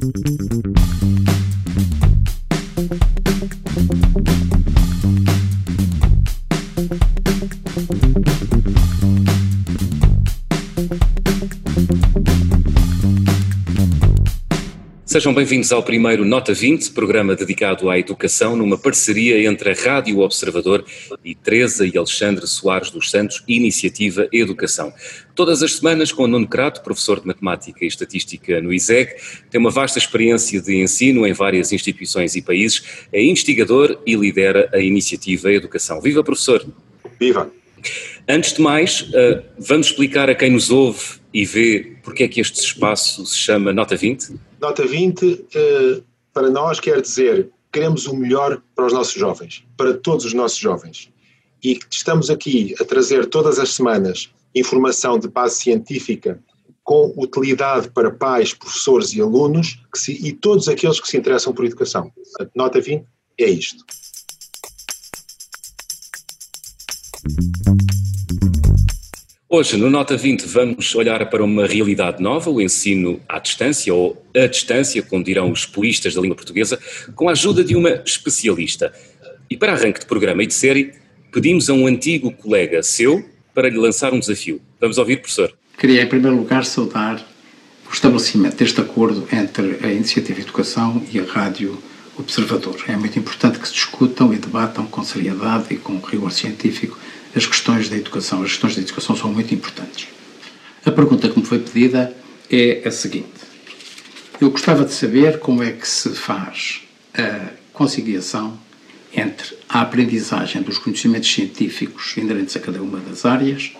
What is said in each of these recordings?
Thank you. Sejam bem-vindos ao primeiro Nota 20, programa dedicado à educação, numa parceria entre a Rádio Observador e Teresa e Alexandre Soares dos Santos, Iniciativa Educação. Todas as semanas com o Nuno Crato, professor de Matemática e Estatística no ISEG, tem uma vasta experiência de ensino em várias instituições e países, é investigador e lidera a Iniciativa Educação. Viva, professor! Viva! Antes de mais, eh, vamos explicar a quem nos ouve e vê porque é que este espaço se chama Nota 20? Nota 20, eh, para nós, quer dizer queremos o melhor para os nossos jovens, para todos os nossos jovens. E estamos aqui a trazer todas as semanas informação de base científica com utilidade para pais, professores e alunos se, e todos aqueles que se interessam por educação. Nota 20 é isto. Hoje, no Nota 20, vamos olhar para uma realidade nova, o ensino à distância, ou à distância, como dirão os puristas da língua portuguesa, com a ajuda de uma especialista. E para arranque de programa e de série, pedimos a um antigo colega seu para lhe lançar um desafio. Vamos ouvir, professor. Queria, em primeiro lugar, saudar o estabelecimento deste acordo entre a Iniciativa Educação e a Rádio Observador. É muito importante que se discutam e debatam com seriedade e com rigor científico as questões da educação. As questões da educação são muito importantes. A pergunta que me foi pedida é a seguinte: eu gostava de saber como é que se faz a conciliação entre a aprendizagem dos conhecimentos científicos inerentes a cada uma das áreas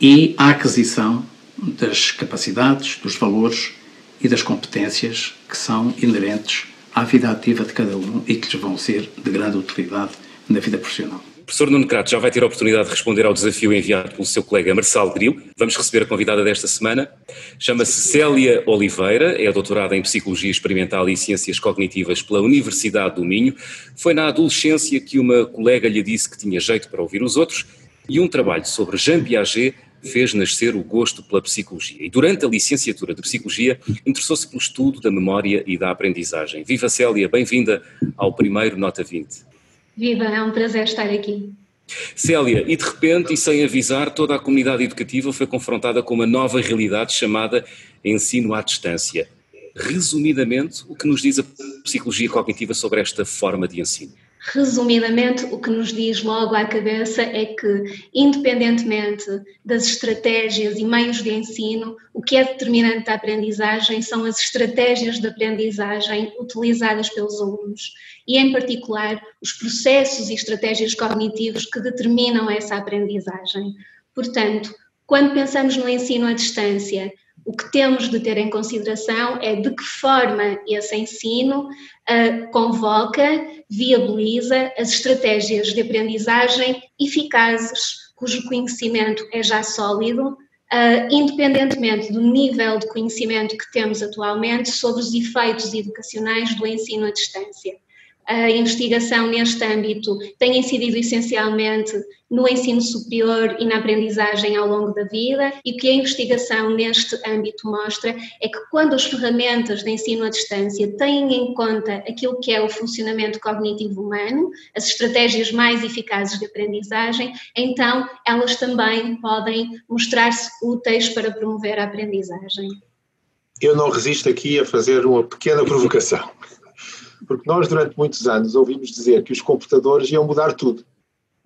e a aquisição das capacidades, dos valores e das competências que são inerentes à vida ativa de cada um e que lhes vão ser de grande utilidade na vida profissional professor Nuno Crato já vai ter a oportunidade de responder ao desafio enviado pelo seu colega Marçal Grilo. Vamos receber a convidada desta semana. Chama-se Célia Oliveira, é doutorada em Psicologia Experimental e Ciências Cognitivas pela Universidade do Minho. Foi na adolescência que uma colega lhe disse que tinha jeito para ouvir os outros e um trabalho sobre Jean Piaget fez nascer o gosto pela psicologia. E durante a licenciatura de Psicologia, interessou-se pelo estudo da memória e da aprendizagem. Viva Célia, bem-vinda ao primeiro Nota 20. Viva, é um prazer estar aqui. Célia, e de repente e sem avisar, toda a comunidade educativa foi confrontada com uma nova realidade chamada ensino à distância. Resumidamente, o que nos diz a psicologia cognitiva sobre esta forma de ensino? Resumidamente, o que nos diz logo à cabeça é que, independentemente das estratégias e meios de ensino, o que é determinante da aprendizagem são as estratégias de aprendizagem utilizadas pelos alunos e, em particular, os processos e estratégias cognitivos que determinam essa aprendizagem. Portanto, quando pensamos no ensino à distância, o que temos de ter em consideração é de que forma esse ensino uh, convoca, viabiliza as estratégias de aprendizagem eficazes, cujo conhecimento é já sólido, uh, independentemente do nível de conhecimento que temos atualmente sobre os efeitos educacionais do ensino à distância a investigação neste âmbito tem incidido essencialmente no ensino superior e na aprendizagem ao longo da vida, e o que a investigação neste âmbito mostra é que quando as ferramentas de ensino à distância têm em conta aquilo que é o funcionamento cognitivo humano, as estratégias mais eficazes de aprendizagem, então elas também podem mostrar-se úteis para promover a aprendizagem. Eu não resisto aqui a fazer uma pequena provocação. Porque nós, durante muitos anos, ouvimos dizer que os computadores iam mudar tudo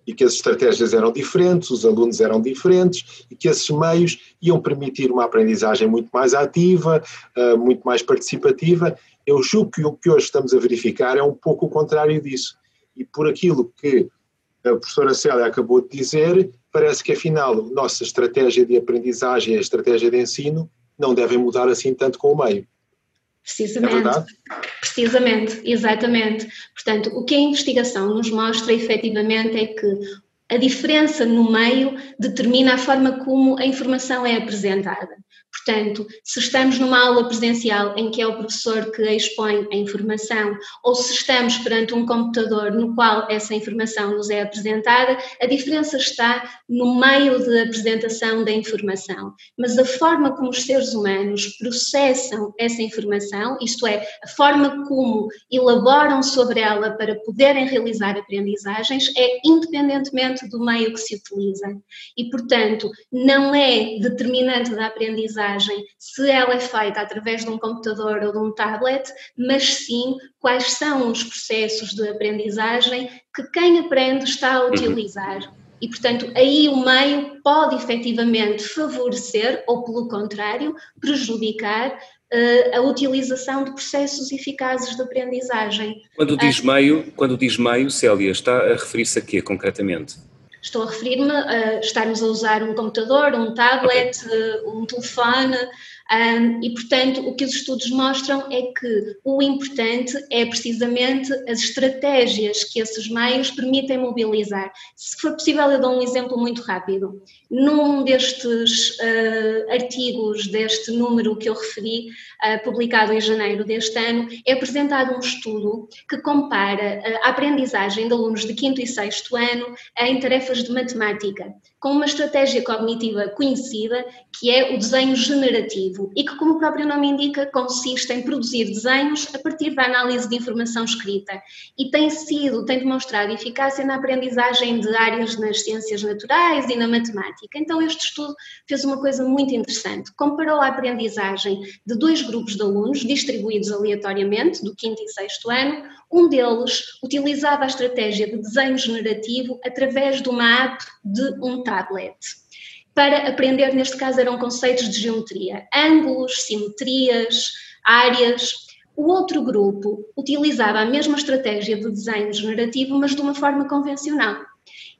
e que as estratégias eram diferentes, os alunos eram diferentes e que esses meios iam permitir uma aprendizagem muito mais ativa, uh, muito mais participativa. Eu julgo que o que hoje estamos a verificar é um pouco o contrário disso. E por aquilo que a professora Célia acabou de dizer, parece que afinal a nossa estratégia de aprendizagem e a estratégia de ensino não devem mudar assim tanto com o meio. Precisamente. É precisamente, exatamente. Portanto, o que a investigação nos mostra efetivamente é que a diferença no meio determina a forma como a informação é apresentada. Portanto, se estamos numa aula presencial em que é o professor que expõe a informação, ou se estamos perante um computador no qual essa informação nos é apresentada, a diferença está no meio de apresentação da informação. Mas a forma como os seres humanos processam essa informação, isto é, a forma como elaboram sobre ela para poderem realizar aprendizagens, é independentemente do meio que se utiliza. E, portanto, não é determinante da aprendizagem se ela é feita através de um computador ou de um tablet, mas sim quais são os processos de aprendizagem que quem aprende está a utilizar. E, portanto, aí o meio pode efetivamente favorecer ou, pelo contrário, prejudicar uh, a utilização de processos eficazes de aprendizagem. Quando diz meio, quando diz meio, Célia, está a referir-se a quê concretamente? Estou a referir-me a estarmos a usar um computador, um tablet, um telefone, um, e, portanto, o que os estudos mostram é que o importante é precisamente as estratégias que esses meios permitem mobilizar. Se for possível, eu dou um exemplo muito rápido. Num destes uh, artigos, deste número que eu referi, uh, publicado em janeiro deste ano, é apresentado um estudo que compara a aprendizagem de alunos de 5 e 6 ano em tarefas de matemática, com uma estratégia cognitiva conhecida que é o desenho generativo e que, como o próprio nome indica, consiste em produzir desenhos a partir da análise de informação escrita e tem sido, tem demonstrado eficácia na aprendizagem de áreas nas ciências naturais e na matemática. Então, este estudo fez uma coisa muito interessante. Comparou a aprendizagem de dois grupos de alunos distribuídos aleatoriamente, do quinto e sexto ano. Um deles utilizava a estratégia de desenho generativo através de uma app de um tablet para aprender, neste caso, eram conceitos de geometria, ângulos, simetrias, áreas. O outro grupo utilizava a mesma estratégia de desenho generativo, mas de uma forma convencional.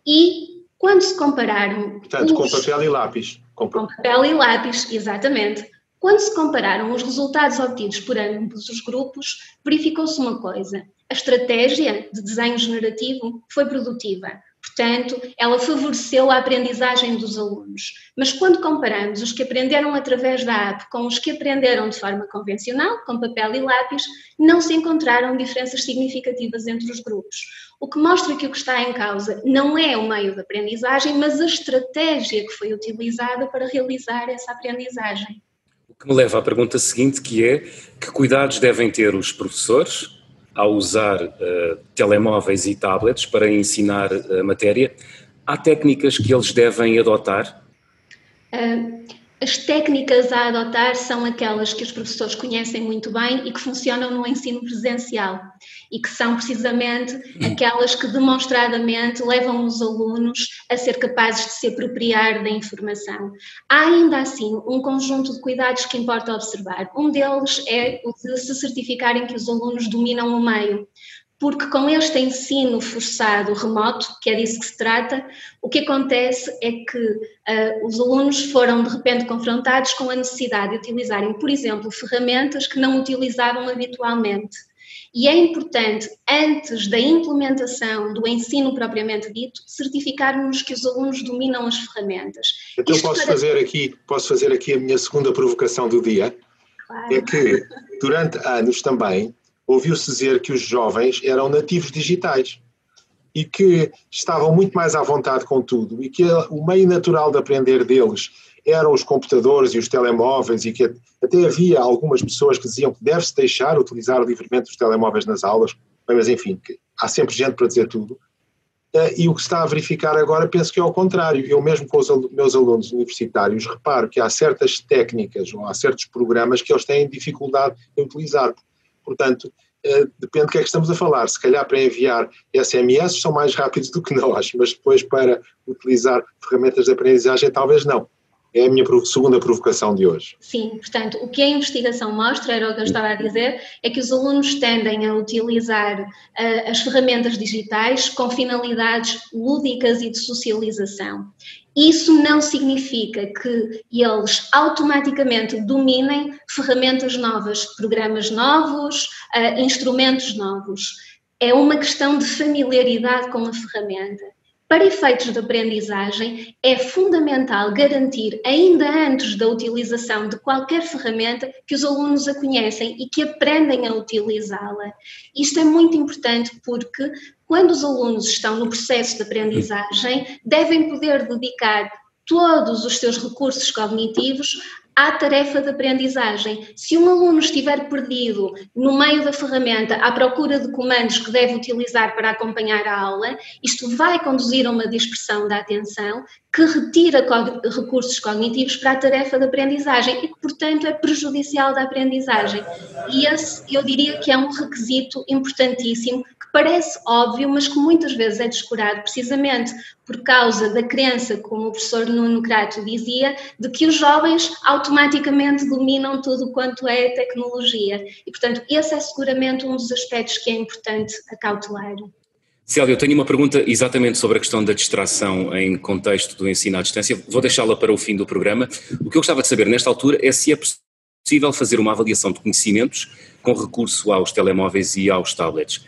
E quando se compararam. Portanto, os... com papel e lápis. Com... com papel e lápis, exatamente. Quando se compararam os resultados obtidos por ambos os grupos, verificou-se uma coisa: a estratégia de desenho generativo foi produtiva. Portanto, ela favoreceu a aprendizagem dos alunos. Mas quando comparamos os que aprenderam através da app com os que aprenderam de forma convencional, com papel e lápis, não se encontraram diferenças significativas entre os grupos. O que mostra que o que está em causa não é o meio de aprendizagem, mas a estratégia que foi utilizada para realizar essa aprendizagem. O que me leva à pergunta seguinte, que é que cuidados devem ter os professores ao usar uh, telemóveis e tablets para ensinar a matéria, há técnicas que eles devem adotar? Uh, as técnicas a adotar são aquelas que os professores conhecem muito bem e que funcionam no ensino presencial e que são precisamente aquelas que demonstradamente levam os alunos a ser capazes de se apropriar da informação. Há ainda assim um conjunto de cuidados que importa observar. Um deles é o de se certificarem que os alunos dominam o meio porque com este ensino forçado remoto, que é disso que se trata, o que acontece é que uh, os alunos foram de repente confrontados com a necessidade de utilizarem, por exemplo, ferramentas que não utilizavam habitualmente. E é importante, antes da implementação do ensino propriamente dito, certificarmos que os alunos dominam as ferramentas. Então Isto posso para... fazer aqui, posso fazer aqui a minha segunda provocação do dia. Claro. É que durante anos também ouviu-se dizer que os jovens eram nativos digitais e que estavam muito mais à vontade com tudo e que o meio natural de aprender deles eram os computadores e os telemóveis e que até havia algumas pessoas que diziam que deve-se deixar utilizar livremente os telemóveis nas aulas, mas enfim, há sempre gente para dizer tudo. Eh, e o que se está a verificar agora penso que é ao contrário. Eu mesmo com os meus alunos universitários reparo que há certas técnicas ou há certos programas que eles têm dificuldade em utilizar. Portanto, eh, depende do que é que estamos a falar. Se calhar para enviar SMS são mais rápidos do que nós, mas depois para utilizar ferramentas de aprendizagem talvez não. É a minha segunda provocação de hoje. Sim, portanto, o que a investigação mostra, era o que eu estava a dizer, é que os alunos tendem a utilizar uh, as ferramentas digitais com finalidades lúdicas e de socialização. Isso não significa que eles automaticamente dominem ferramentas novas, programas novos, uh, instrumentos novos. É uma questão de familiaridade com a ferramenta. Para efeitos de aprendizagem, é fundamental garantir, ainda antes da utilização de qualquer ferramenta, que os alunos a conhecem e que aprendem a utilizá-la. Isto é muito importante porque, quando os alunos estão no processo de aprendizagem, devem poder dedicar todos os seus recursos cognitivos à tarefa de aprendizagem. Se um aluno estiver perdido no meio da ferramenta à procura de comandos que deve utilizar para acompanhar a aula, isto vai conduzir a uma dispersão da atenção que retira recursos cognitivos para a tarefa de aprendizagem e que, portanto, é prejudicial da aprendizagem. E esse, eu diria que é um requisito importantíssimo que parece óbvio, mas que muitas vezes é descurado precisamente por causa da crença, como o professor Nuno Crato dizia, de que os jovens automaticamente dominam tudo quanto é tecnologia. E, portanto, esse é seguramente um dos aspectos que é importante acautelar. Célia, eu tenho uma pergunta exatamente sobre a questão da distração em contexto do ensino à distância. Vou deixá-la para o fim do programa. O que eu gostava de saber nesta altura é se é possível fazer uma avaliação de conhecimentos com recurso aos telemóveis e aos tablets.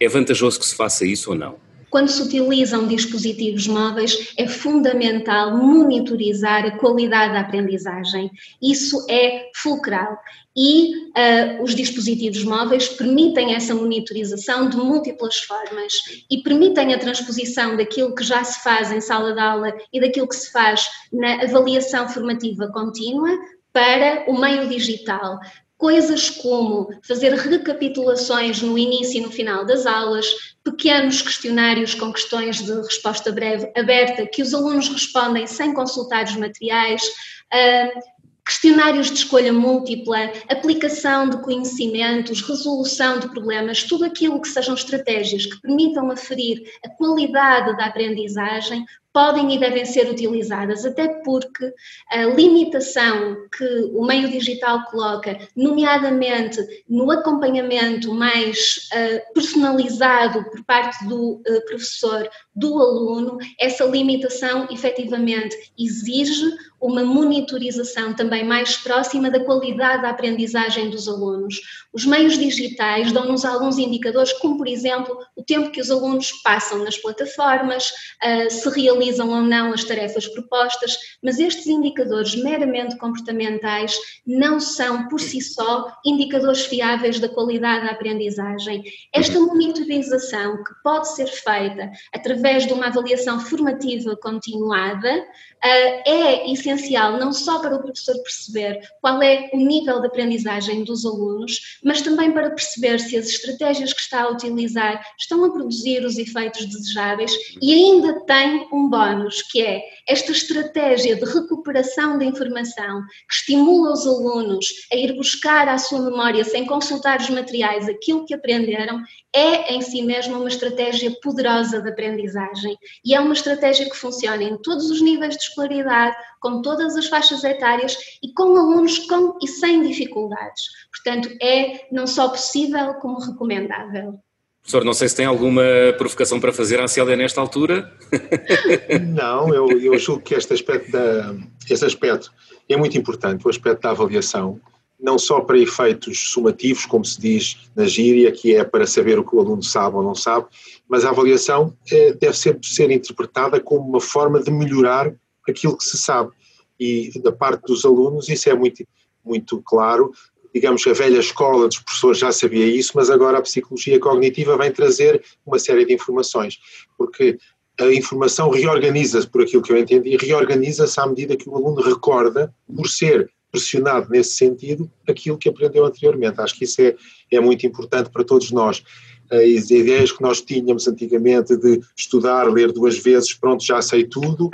É vantajoso que se faça isso ou não? Quando se utilizam dispositivos móveis, é fundamental monitorizar a qualidade da aprendizagem. Isso é fulcral. E uh, os dispositivos móveis permitem essa monitorização de múltiplas formas e permitem a transposição daquilo que já se faz em sala de aula e daquilo que se faz na avaliação formativa contínua para o meio digital. Coisas como fazer recapitulações no início e no final das aulas, pequenos questionários com questões de resposta breve aberta que os alunos respondem sem consultar os materiais, uh, questionários de escolha múltipla, aplicação de conhecimentos, resolução de problemas, tudo aquilo que sejam estratégias que permitam aferir a qualidade da aprendizagem, podem e devem ser utilizadas, até porque a limitação que o meio digital coloca, nomeadamente no acompanhamento mais uh, personalizado por parte do uh, professor, do aluno, essa limitação efetivamente exige uma monitorização também mais próxima da qualidade da aprendizagem dos alunos. Os meios digitais dão-nos alguns indicadores, como por exemplo o tempo que os alunos passam nas plataformas, uh, se realizam ou não as tarefas propostas, mas estes indicadores meramente comportamentais não são, por si só, indicadores fiáveis da qualidade da aprendizagem. Esta monitorização, que pode ser feita através de uma avaliação formativa continuada, é essencial não só para o professor perceber qual é o nível de aprendizagem dos alunos, mas também para perceber se as estratégias que está a utilizar estão a produzir os efeitos desejáveis e ainda tem um bónus, que é esta estratégia de recuperação da informação que estimula os alunos a ir buscar à sua memória, sem consultar os materiais, aquilo que aprenderam, é em si mesma uma estratégia poderosa de aprendizagem e é uma estratégia que funciona em todos os níveis de escolaridade, com todas as faixas etárias e com alunos com e sem dificuldades. Portanto, é não só possível como recomendável. Professor, não sei se tem alguma provocação para fazer à Célia nesta altura. Não, eu, eu julgo que este aspecto, da, este aspecto é muito importante, o aspecto da avaliação, não só para efeitos sumativos, como se diz na gíria, que é para saber o que o aluno sabe ou não sabe, mas a avaliação é, deve sempre ser interpretada como uma forma de melhorar aquilo que se sabe. E da parte dos alunos isso é muito, muito claro, digamos que a velha escola dos professores já sabia isso, mas agora a psicologia cognitiva vem trazer uma série de informações, porque a informação reorganiza-se, por aquilo que eu entendi, reorganiza-se à medida que o aluno recorda, por ser pressionado nesse sentido, aquilo que aprendeu anteriormente. Acho que isso é, é muito importante para todos nós. As ideias que nós tínhamos antigamente de estudar, ler duas vezes, pronto, já sei tudo,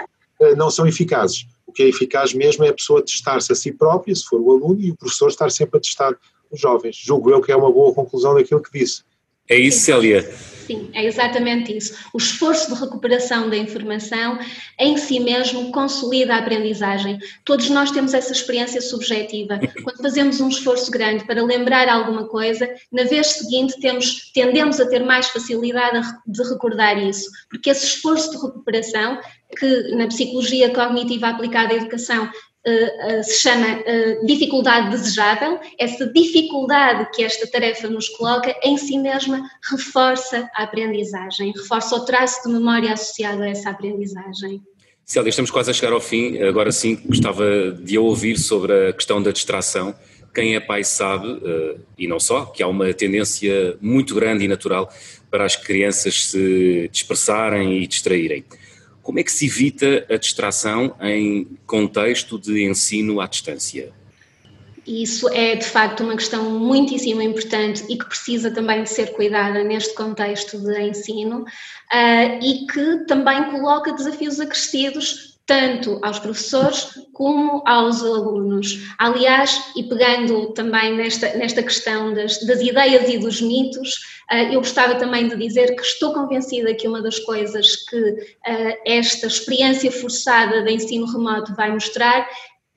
não são eficazes o que é eficaz mesmo é a pessoa testar-se a si própria, se for o aluno, e o professor estar sempre a testar os jovens. Julgo eu que é uma boa conclusão daquilo que disse. É isso, Célia. Sim, é exatamente isso. O esforço de recuperação da informação em si mesmo consolida a aprendizagem. Todos nós temos essa experiência subjetiva. Quando fazemos um esforço grande para lembrar alguma coisa, na vez seguinte temos, tendemos a ter mais facilidade de recordar isso, porque esse esforço de recuperação que na psicologia cognitiva aplicada à educação se chama uh, dificuldade desejável, essa dificuldade que esta tarefa nos coloca em si mesma reforça a aprendizagem, reforça o traço de memória associado a essa aprendizagem. Célia, estamos quase a chegar ao fim, agora sim gostava de ouvir sobre a questão da distração. Quem é pai sabe, e não só, que há uma tendência muito grande e natural para as crianças se dispersarem e distraírem. Como é que se evita a distração em contexto de ensino à distância? Isso é de facto uma questão muitíssimo importante e que precisa também de ser cuidada neste contexto de ensino uh, e que também coloca desafios acrescidos tanto aos professores como aos alunos. Aliás, e pegando também nesta, nesta questão das, das ideias e dos mitos, eu gostava também de dizer que estou convencida que uma das coisas que uh, esta experiência forçada de ensino remoto vai mostrar,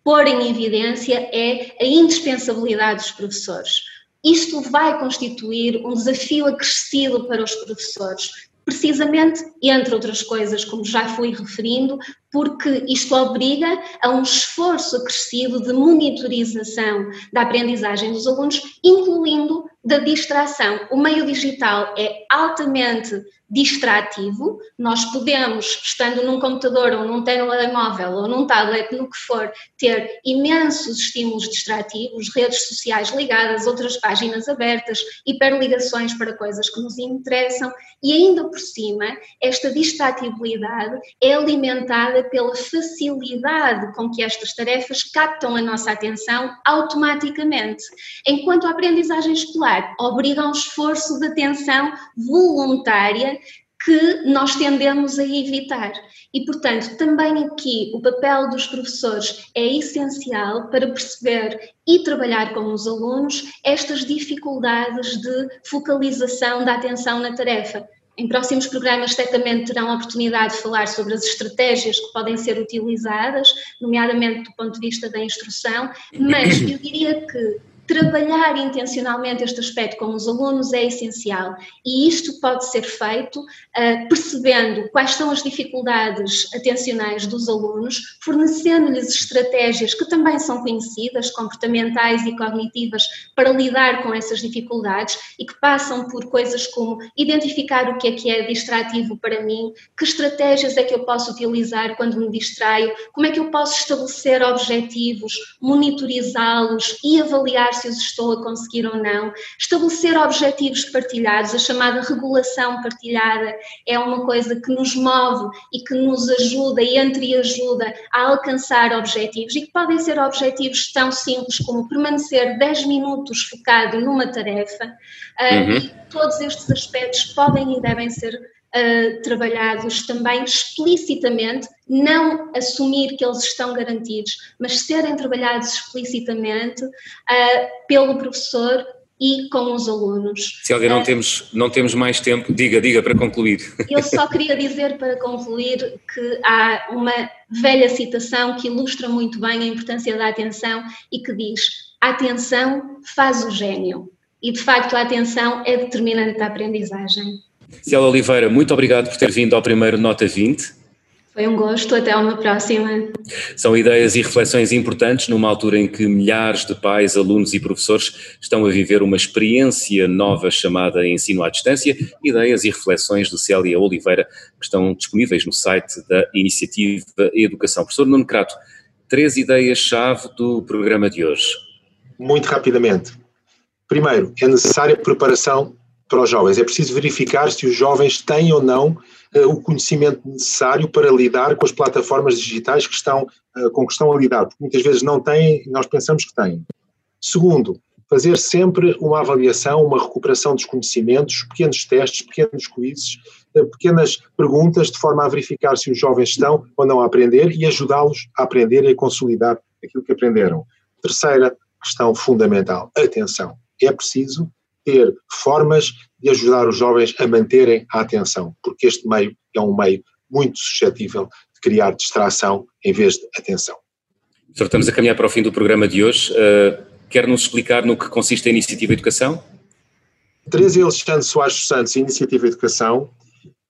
pôr em evidência, é a indispensabilidade dos professores. Isto vai constituir um desafio acrescido para os professores, precisamente, entre outras coisas, como já fui referindo, porque isto obriga a um esforço acrescido de monitorização da aprendizagem dos alunos, incluindo da distração. O meio digital é altamente distrativo, nós podemos, estando num computador ou num telemóvel ou num tablet, no que for, ter imensos estímulos distrativos, redes sociais ligadas, outras páginas abertas, hiperligações para coisas que nos interessam e ainda por cima, esta distratibilidade é alimentada pela facilidade com que estas tarefas captam a nossa atenção automaticamente, enquanto a aprendizagem escolar obriga a um esforço de atenção voluntária que nós tendemos a evitar. E, portanto, também aqui o papel dos professores é essencial para perceber e trabalhar com os alunos estas dificuldades de focalização da atenção na tarefa. Em próximos programas, certamente terão a oportunidade de falar sobre as estratégias que podem ser utilizadas, nomeadamente do ponto de vista da instrução, mas eu diria que trabalhar intencionalmente este aspecto com os alunos é essencial e isto pode ser feito uh, percebendo quais são as dificuldades atencionais dos alunos, fornecendo-lhes estratégias que também são conhecidas, comportamentais e cognitivas, para lidar com essas dificuldades e que passam por coisas como identificar o que é que é distrativo para mim, que estratégias é que eu posso utilizar quando me distraio, como é que eu posso estabelecer objetivos, monitorizá-los e avaliar se os estou a conseguir ou não, estabelecer objetivos partilhados, a chamada regulação partilhada é uma coisa que nos move e que nos ajuda e entreajuda a alcançar objetivos e que podem ser objetivos tão simples como permanecer 10 minutos focado numa tarefa ah, uhum. e todos estes aspectos podem e devem ser uh, trabalhados também explicitamente, não assumir que eles estão garantidos, mas serem trabalhados explicitamente uh, pelo professor e com os alunos. Célia, não, uh, temos, não temos mais tempo. Diga, diga para concluir. Eu só queria dizer para concluir que há uma velha citação que ilustra muito bem a importância da atenção e que diz: a atenção faz o gênio. E de facto a atenção é determinante da aprendizagem. Cielo Oliveira, muito obrigado por ter vindo ao primeiro Nota 20. Foi um gosto, até uma próxima. São ideias e reflexões importantes numa altura em que milhares de pais, alunos e professores estão a viver uma experiência nova chamada ensino à distância. Ideias e reflexões de Célia Oliveira que estão disponíveis no site da Iniciativa Educação. Professor Nuno Crato, três ideias-chave do programa de hoje. Muito rapidamente. Primeiro, é necessária preparação para os jovens. É preciso verificar se os jovens têm ou não uh, o conhecimento necessário para lidar com as plataformas digitais que estão, uh, com que estão a lidar, porque muitas vezes não têm e nós pensamos que têm. Segundo, fazer sempre uma avaliação, uma recuperação dos conhecimentos, pequenos testes, pequenos quizzes, uh, pequenas perguntas, de forma a verificar se os jovens estão ou não a aprender e ajudá-los a aprender e a consolidar aquilo que aprenderam. Terceira questão fundamental, atenção. É preciso ter formas de ajudar os jovens a manterem a atenção, porque este meio é um meio muito suscetível de criar distração em vez de atenção. Professor, estamos a caminhar para o fim do programa de hoje. Uh, Quer-nos explicar no que consiste a Iniciativa Educação? Teresa Alexandre Soares Santos, Iniciativa Educação,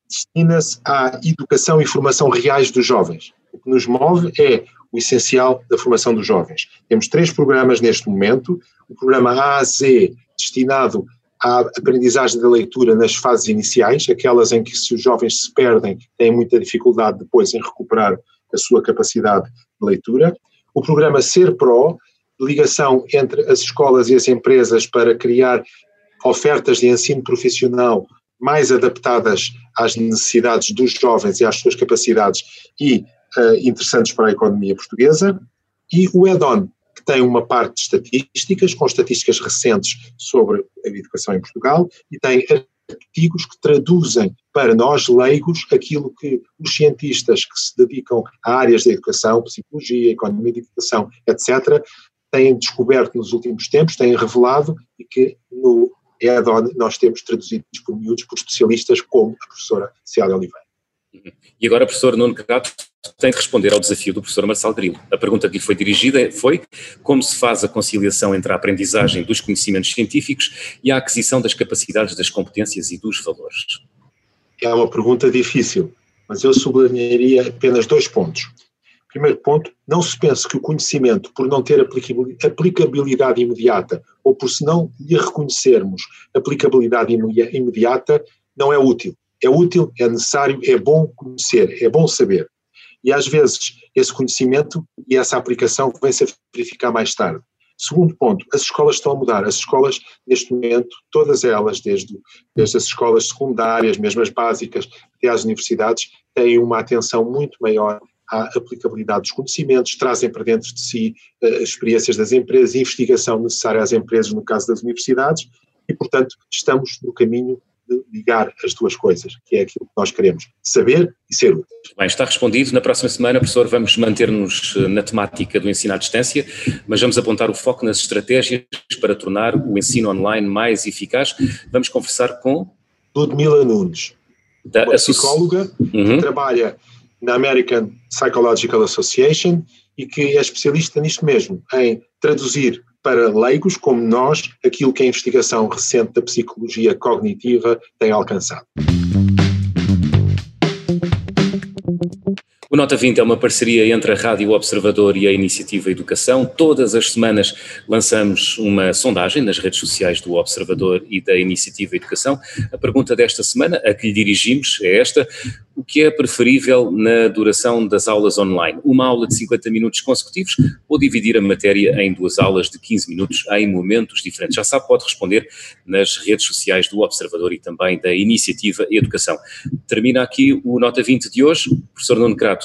destina-se à educação e formação reais dos jovens. O que nos move é o essencial da formação dos jovens. Temos três programas neste momento. O programa A a Z, destinado à aprendizagem da leitura nas fases iniciais, aquelas em que se os jovens se perdem, têm muita dificuldade depois em recuperar a sua capacidade de leitura. O programa Ser Pro, ligação entre as escolas e as empresas para criar ofertas de ensino profissional mais adaptadas às necessidades dos jovens e às suas capacidades e uh, interessantes para a economia portuguesa. E o EDON, tem uma parte de estatísticas, com estatísticas recentes sobre a educação em Portugal, e tem artigos que traduzem para nós leigos aquilo que os cientistas que se dedicam a áreas da educação, psicologia, economia de educação, etc., têm descoberto nos últimos tempos, têm revelado e que no EAD-ON nós temos traduzidos por miúdos por especialistas como a professora Célia Oliveira. E agora, professor Nuno Crato, tem de responder ao desafio do professor Marcelo Grilo. A pergunta que lhe foi dirigida foi como se faz a conciliação entre a aprendizagem dos conhecimentos científicos e a aquisição das capacidades, das competências e dos valores? É uma pergunta difícil, mas eu sublinharia apenas dois pontos. Primeiro ponto, não se pense que o conhecimento, por não ter aplicabilidade imediata ou por se não lhe reconhecermos aplicabilidade imediata, não é útil. É útil, é necessário, é bom conhecer, é bom saber. E às vezes esse conhecimento e essa aplicação vem-se a verificar mais tarde. Segundo ponto, as escolas estão a mudar. As escolas, neste momento, todas elas, desde, desde as escolas secundárias, mesmo as básicas, até às universidades, têm uma atenção muito maior à aplicabilidade dos conhecimentos, trazem para dentro de si uh, experiências das empresas, investigação necessária às empresas no caso das universidades e, portanto, estamos no caminho de ligar as duas coisas, que é aquilo que nós queremos, saber e ser útil. Bem, está respondido. Na próxima semana, professor, vamos manter-nos eh, na temática do ensino à distância, mas vamos apontar o foco nas estratégias para tornar o ensino online mais eficaz. Vamos conversar com... Ludmila Nunes, da uma psicóloga uhum. que trabalha na American Psychological Association e que é especialista nisto mesmo, em traduzir para leigos como nós aquilo que a investigação recente da psicologia cognitiva tem alcançado. O Nota 20 é uma parceria entre a Rádio Observador e a Iniciativa Educação. Todas as semanas lançamos uma sondagem nas redes sociais do Observador e da Iniciativa Educação. A pergunta desta semana, a que lhe dirigimos, é esta: o que é preferível na duração das aulas online? Uma aula de 50 minutos consecutivos ou dividir a matéria em duas aulas de 15 minutos em momentos diferentes? Já sabe, pode responder nas redes sociais do Observador e também da Iniciativa Educação. Termina aqui o Nota 20 de hoje. Professor Nuno Crato,